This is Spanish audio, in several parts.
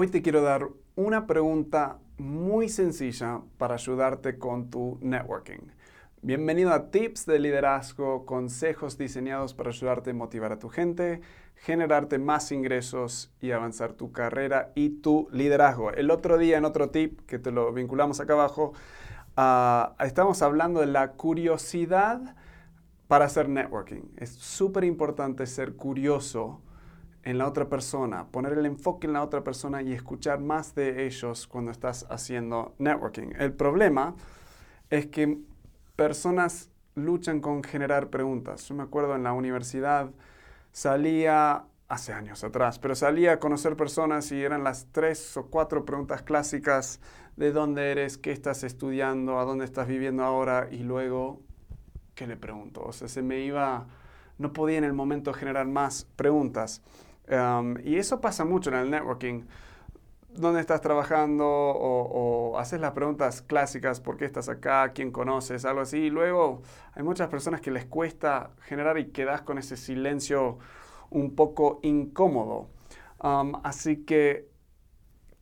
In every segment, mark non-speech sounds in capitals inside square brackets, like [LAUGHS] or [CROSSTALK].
Hoy te quiero dar una pregunta muy sencilla para ayudarte con tu networking. Bienvenido a Tips de Liderazgo, consejos diseñados para ayudarte a motivar a tu gente, generarte más ingresos y avanzar tu carrera y tu liderazgo. El otro día en otro tip que te lo vinculamos acá abajo, uh, estamos hablando de la curiosidad para hacer networking. Es súper importante ser curioso en la otra persona, poner el enfoque en la otra persona y escuchar más de ellos cuando estás haciendo networking. El problema es que personas luchan con generar preguntas. Yo me acuerdo en la universidad, salía hace años atrás, pero salía a conocer personas y eran las tres o cuatro preguntas clásicas de dónde eres, qué estás estudiando, a dónde estás viviendo ahora y luego, ¿qué le pregunto? O sea, se me iba, no podía en el momento generar más preguntas. Um, y eso pasa mucho en el networking. ¿Dónde estás trabajando? O, haces las preguntas clásicas, ¿por qué estás acá? ¿Quién conoces? Algo así. Y luego hay muchas personas que les cuesta generar y quedas con ese silencio un poco incómodo. Um, así que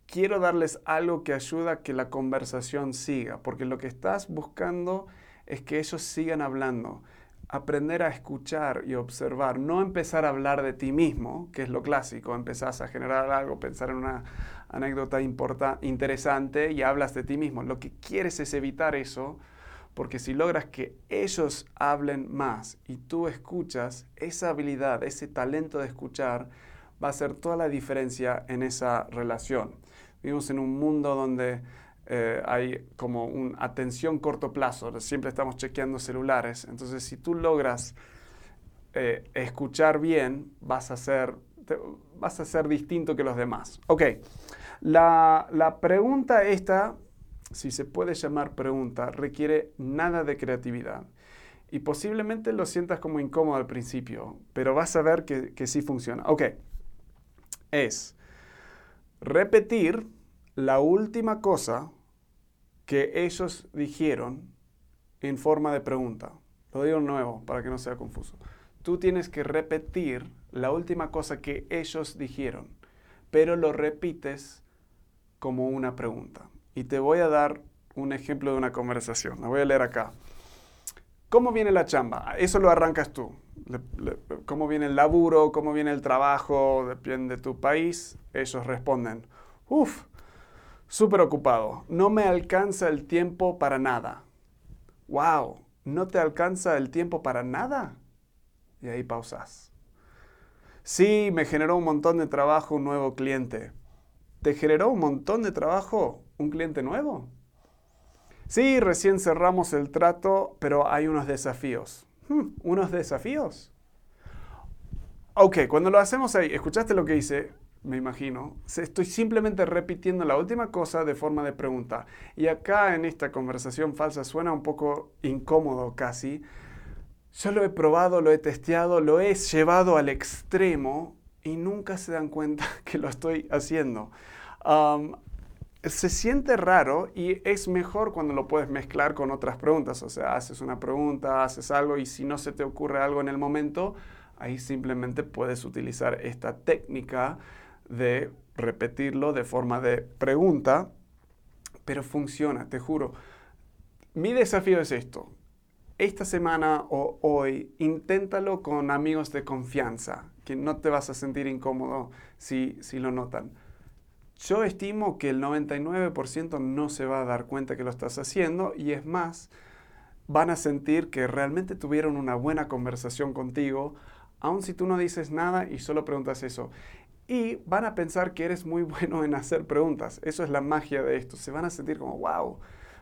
quiero darles algo que ayuda a que la conversación siga, porque lo que estás buscando es que ellos sigan hablando aprender a escuchar y observar, no empezar a hablar de ti mismo, que es lo clásico, empezás a generar algo, pensar en una anécdota interesante y hablas de ti mismo. Lo que quieres es evitar eso, porque si logras que ellos hablen más y tú escuchas, esa habilidad, ese talento de escuchar, va a hacer toda la diferencia en esa relación. Vivimos en un mundo donde eh, hay como una atención corto plazo, siempre estamos chequeando celulares, entonces si tú logras eh, escuchar bien, vas a, ser, vas a ser distinto que los demás. Ok, la, la pregunta esta, si se puede llamar pregunta, requiere nada de creatividad. Y posiblemente lo sientas como incómodo al principio, pero vas a ver que, que sí funciona. Ok, es repetir la última cosa que ellos dijeron en forma de pregunta. Lo digo nuevo para que no sea confuso. Tú tienes que repetir la última cosa que ellos dijeron, pero lo repites como una pregunta. Y te voy a dar un ejemplo de una conversación. La voy a leer acá. ¿Cómo viene la chamba? Eso lo arrancas tú. ¿Cómo viene el laburo? ¿Cómo viene el trabajo? Depende de tu país. Ellos responden, ¡Uf! Súper ocupado. No me alcanza el tiempo para nada. ¡Wow! ¿No te alcanza el tiempo para nada? Y ahí pausas. Sí, me generó un montón de trabajo un nuevo cliente. ¿Te generó un montón de trabajo un cliente nuevo? Sí, recién cerramos el trato, pero hay unos desafíos. Hmm, ¿Unos desafíos? Ok, cuando lo hacemos ahí, ¿escuchaste lo que hice? Me imagino. Estoy simplemente repitiendo la última cosa de forma de pregunta. Y acá en esta conversación falsa suena un poco incómodo casi. Yo lo he probado, lo he testeado, lo he llevado al extremo y nunca se dan cuenta [LAUGHS] que lo estoy haciendo. se siente raro y es mejor cuando lo puedes mezclar con otras preguntas. O sea, haces una pregunta, haces algo y si no se te ocurre algo en el momento, ahí simplemente puedes utilizar esta técnica de repetirlo de forma de pregunta, pero funciona, te juro. Mi desafío es esto. Esta semana o hoy, inténtalo con amigos de confianza, que no te vas a sentir incómodo si, si lo notan. Yo estimo que el 99% no se va a dar cuenta que lo estás haciendo y es más, van a sentir que realmente tuvieron una buena conversación contigo, aun si tú no dices nada y solo preguntas eso y van a pensar que eres muy [LAUGHS] bueno en hacer preguntas. Eso es la magia de esto. Se van a sentir como, wow,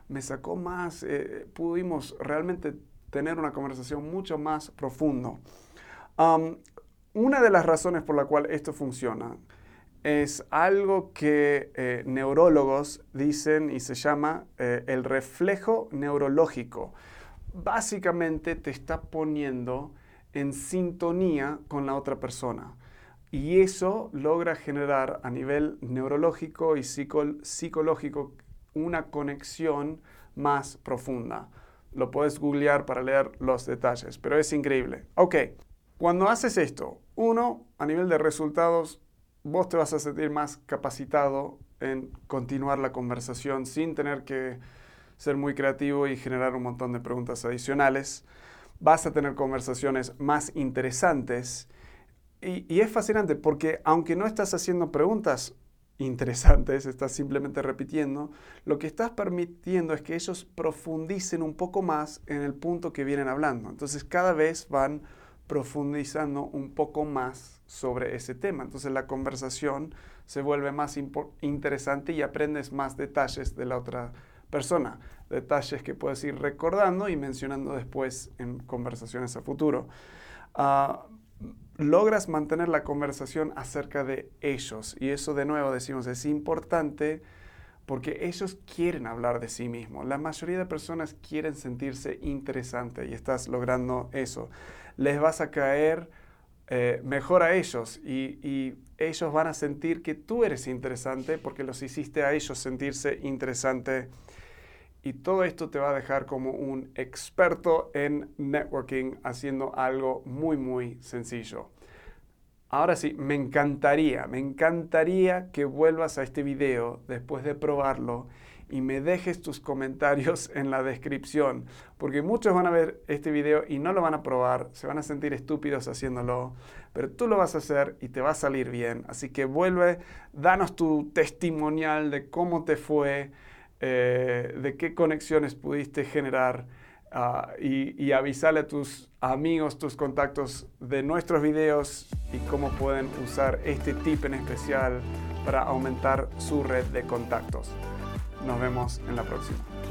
me sacó más, eh, pudimos realmente tener una conversación mucho más profundo. una de las razones por la cual esto funciona es algo que eh, neurólogos dicen y se llama eh, el reflejo neurológico. Básicamente te está poniendo en sintonía con la otra persona. Y eso logra generar a nivel neurológico y psicológico una conexión más profunda. Lo puedes googlear para leer los detalles, pero es increíble. Ok, cuando haces esto, uno, a nivel de resultados, vos te vas a sentir más capacitado en continuar la conversación sin tener que ser muy creativo y generar un montón de preguntas adicionales. Vas a tener conversaciones más interesantes. Y, es fascinante porque aunque no estás haciendo preguntas interesantes, [LAUGHS] estás simplemente repitiendo, lo que estás permitiendo es que ellos profundicen un poco más en el punto que vienen hablando. Entonces cada vez van profundizando un poco más sobre ese tema. Entonces la conversación se vuelve más interesante y aprendes más detalles de la otra persona, detalles que puedes ir recordando y mencionando después en conversaciones a futuro. Ah, logras mantener la conversación acerca de ellos y eso de nuevo decimos es importante porque ellos quieren hablar de sí mismos. La mayoría de personas quieren sentirse interesante y estás logrando eso. Les vas a caer eh, mejor a ellos y, ellos van a sentir que tú eres interesante porque los hiciste a ellos sentirse interesante. Y todo esto te va a dejar como un experto en networking haciendo algo muy, muy sencillo. Ahora sí, me encantaría, me encantaría que vuelvas a este video después de probarlo y me dejes tus comentarios [LAUGHS] en la descripción, porque muchos van a ver este video y no lo van a probar, se van a sentir estúpidos haciéndolo, pero tú lo vas a hacer y te va a salir bien. Así que vuelve, danos tu testimonial de cómo te fue, eh, de qué conexiones pudiste generar. Ah, y, y avisarle a tus amigos, tus contactos de nuestros videos y cómo pueden usar este tip en especial para aumentar su red de contactos. Nos vemos en la próxima.